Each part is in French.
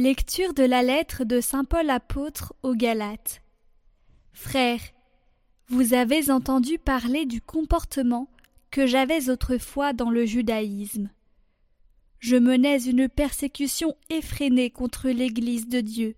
Lecture de la lettre de Saint Paul apôtre aux Galates. Frères, vous avez entendu parler du comportement que j'avais autrefois dans le judaïsme. Je menais une persécution effrénée contre l'Église de Dieu,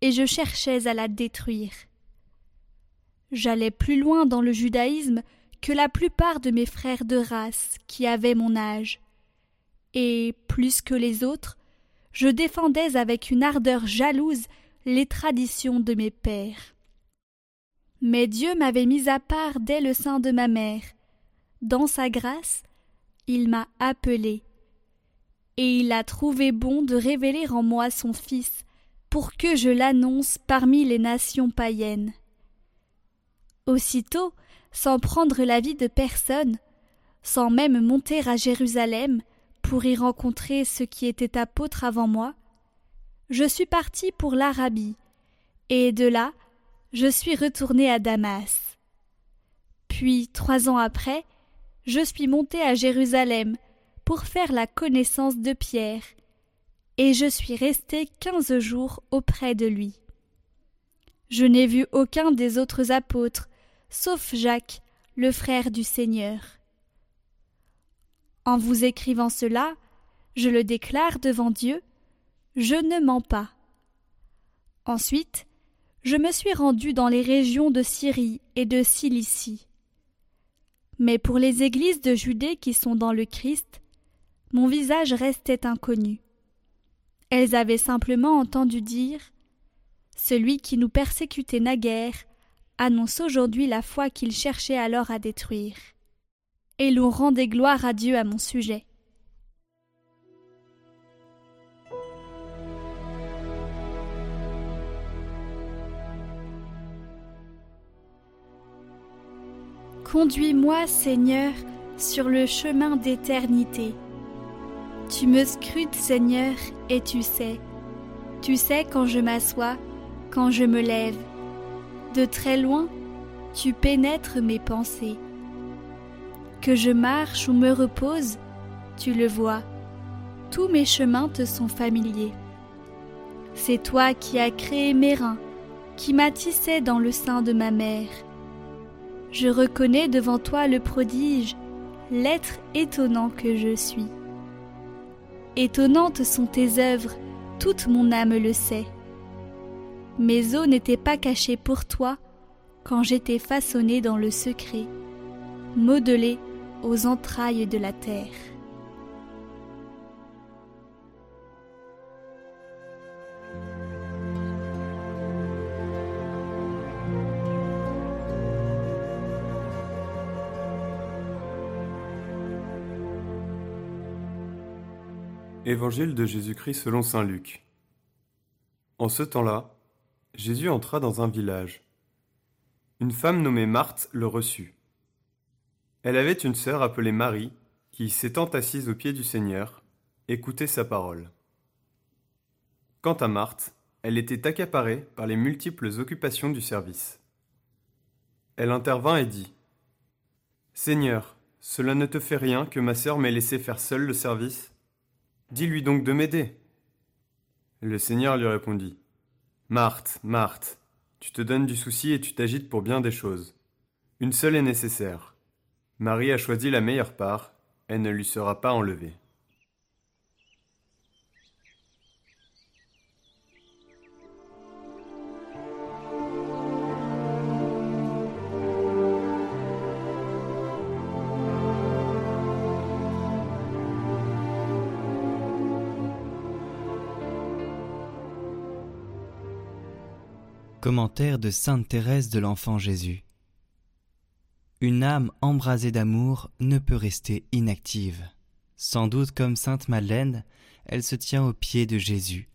et je cherchais à la détruire. J'allais plus loin dans le judaïsme que la plupart de mes frères de race qui avaient mon âge, et, plus que les autres, je défendais avec une ardeur jalouse les traditions de mes pères. Mais Dieu m'avait mis à part dès le sein de ma mère. Dans sa grâce, il m'a appelé. Et il a trouvé bon de révéler en moi son Fils, pour que je l'annonce parmi les nations païennes. Aussitôt, sans prendre l'avis de personne, sans même monter à Jérusalem, pour y rencontrer ceux qui étaient apôtres avant moi, je suis parti pour l'Arabie, et de là je suis retourné à Damas. Puis, trois ans après, je suis monté à Jérusalem pour faire la connaissance de Pierre, et je suis resté quinze jours auprès de lui. Je n'ai vu aucun des autres apôtres, sauf Jacques, le frère du Seigneur. En vous écrivant cela, je le déclare devant Dieu, je ne mens pas. Ensuite, je me suis rendu dans les régions de Syrie et de Cilicie. Mais pour les églises de Judée qui sont dans le Christ, mon visage restait inconnu. Elles avaient simplement entendu dire Celui qui nous persécutait naguère annonce aujourd'hui la foi qu'il cherchait alors à détruire et l'on rendait gloire à Dieu à mon sujet. Conduis-moi, Seigneur, sur le chemin d'éternité. Tu me scrutes, Seigneur, et tu sais. Tu sais quand je m'assois, quand je me lève. De très loin, tu pénètres mes pensées. Que je marche ou me repose, tu le vois, tous mes chemins te sont familiers. C'est toi qui as créé mes reins, qui m'as dans le sein de ma mère. Je reconnais devant toi le prodige, l'être étonnant que je suis. Étonnantes sont tes œuvres, toute mon âme le sait. Mes os n'étaient pas cachés pour toi quand j'étais façonné dans le secret, modelé aux entrailles de la terre. Évangile de Jésus-Christ selon Saint Luc. En ce temps-là, Jésus entra dans un village. Une femme nommée Marthe le reçut. Elle avait une sœur appelée Marie, qui, s'étant assise aux pieds du Seigneur, écoutait sa parole. Quant à Marthe, elle était accaparée par les multiples occupations du service. Elle intervint et dit Seigneur, cela ne te fait rien que ma sœur m'ait laissé faire seule le service Dis-lui donc de m'aider. Le Seigneur lui répondit Marthe, Marthe, tu te donnes du souci et tu t'agites pour bien des choses. Une seule est nécessaire. Marie a choisi la meilleure part, elle ne lui sera pas enlevée. Commentaire de Sainte Thérèse de l'Enfant Jésus une âme embrasée d'amour ne peut rester inactive. Sans doute comme sainte Madeleine, elle se tient aux pieds de Jésus.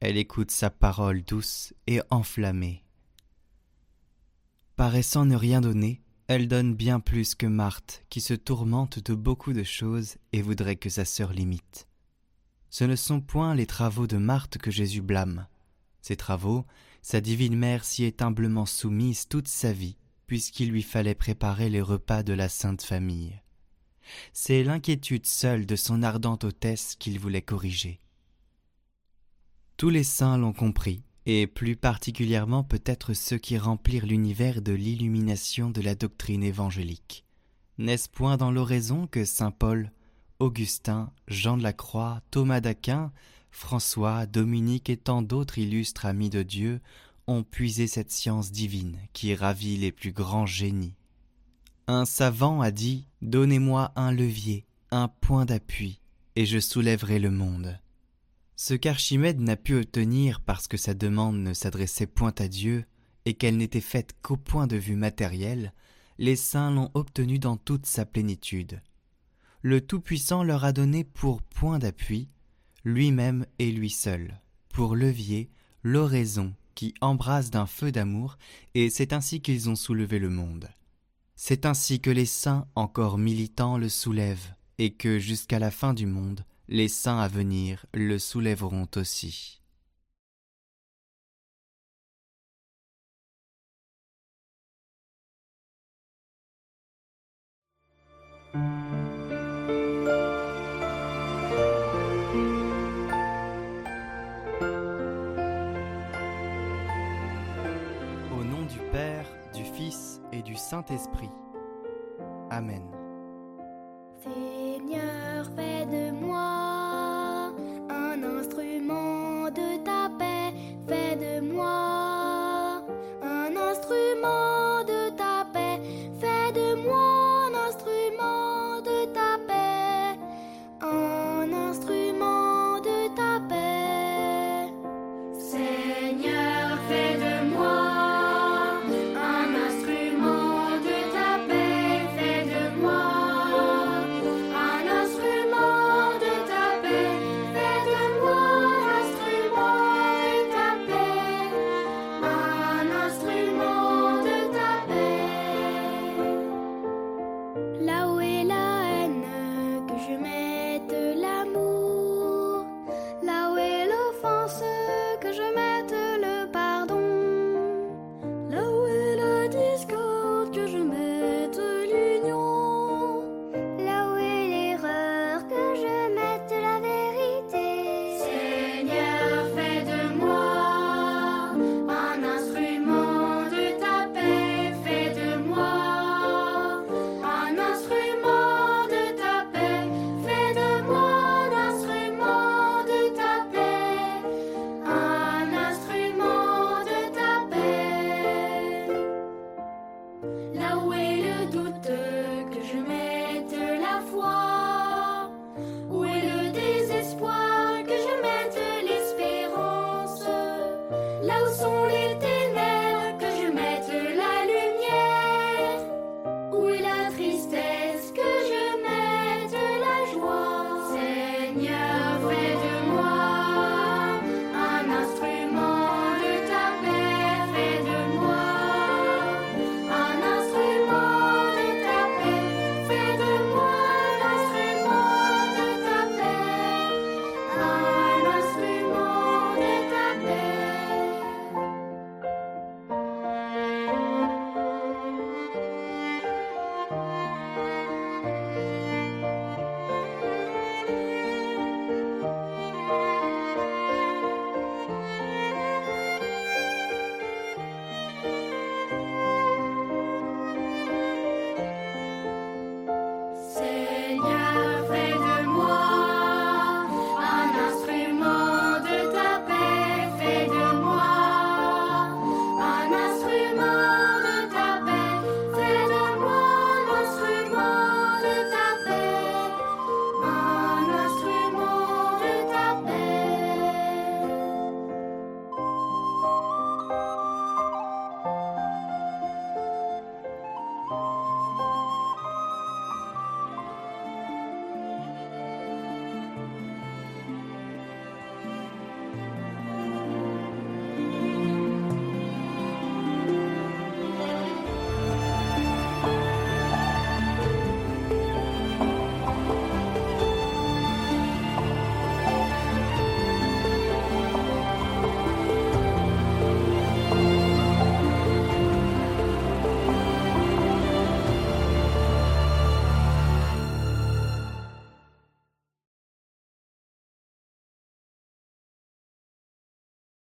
Elle écoute sa parole douce et enflammée. Paraissant ne rien donner, elle donne bien plus que Marthe, qui se tourmente de beaucoup de choses et voudrait que sa sœur l'imite. Ce ne sont point les travaux de Marthe que Jésus blâme. Ces travaux, sa divine mère s'y est humblement soumise toute sa vie, puisqu'il lui fallait préparer les repas de la Sainte Famille. C'est l'inquiétude seule de son ardente hôtesse qu'il voulait corriger. Tous les saints l'ont compris, et plus particulièrement peut-être ceux qui remplirent l'univers de l'illumination de la doctrine évangélique. N'est-ce point dans l'oraison que saint Paul, Augustin, Jean de la Croix, Thomas d'Aquin, François, Dominique et tant d'autres illustres amis de Dieu ont puisé cette science divine qui ravit les plus grands génies. Un savant a dit Donnez-moi un levier, un point d'appui, et je soulèverai le monde. Ce qu'Archimède n'a pu obtenir parce que sa demande ne s'adressait point à Dieu et qu'elle n'était faite qu'au point de vue matériel, les saints l'ont obtenu dans toute sa plénitude. Le Tout-Puissant leur a donné pour point d'appui lui-même et lui seul, pour levier l'oraison qui embrase d'un feu d'amour, et c'est ainsi qu'ils ont soulevé le monde. C'est ainsi que les saints encore militants le soulèvent, et que jusqu'à la fin du monde, les saints à venir le soulèveront aussi. Saint-Esprit. Amen.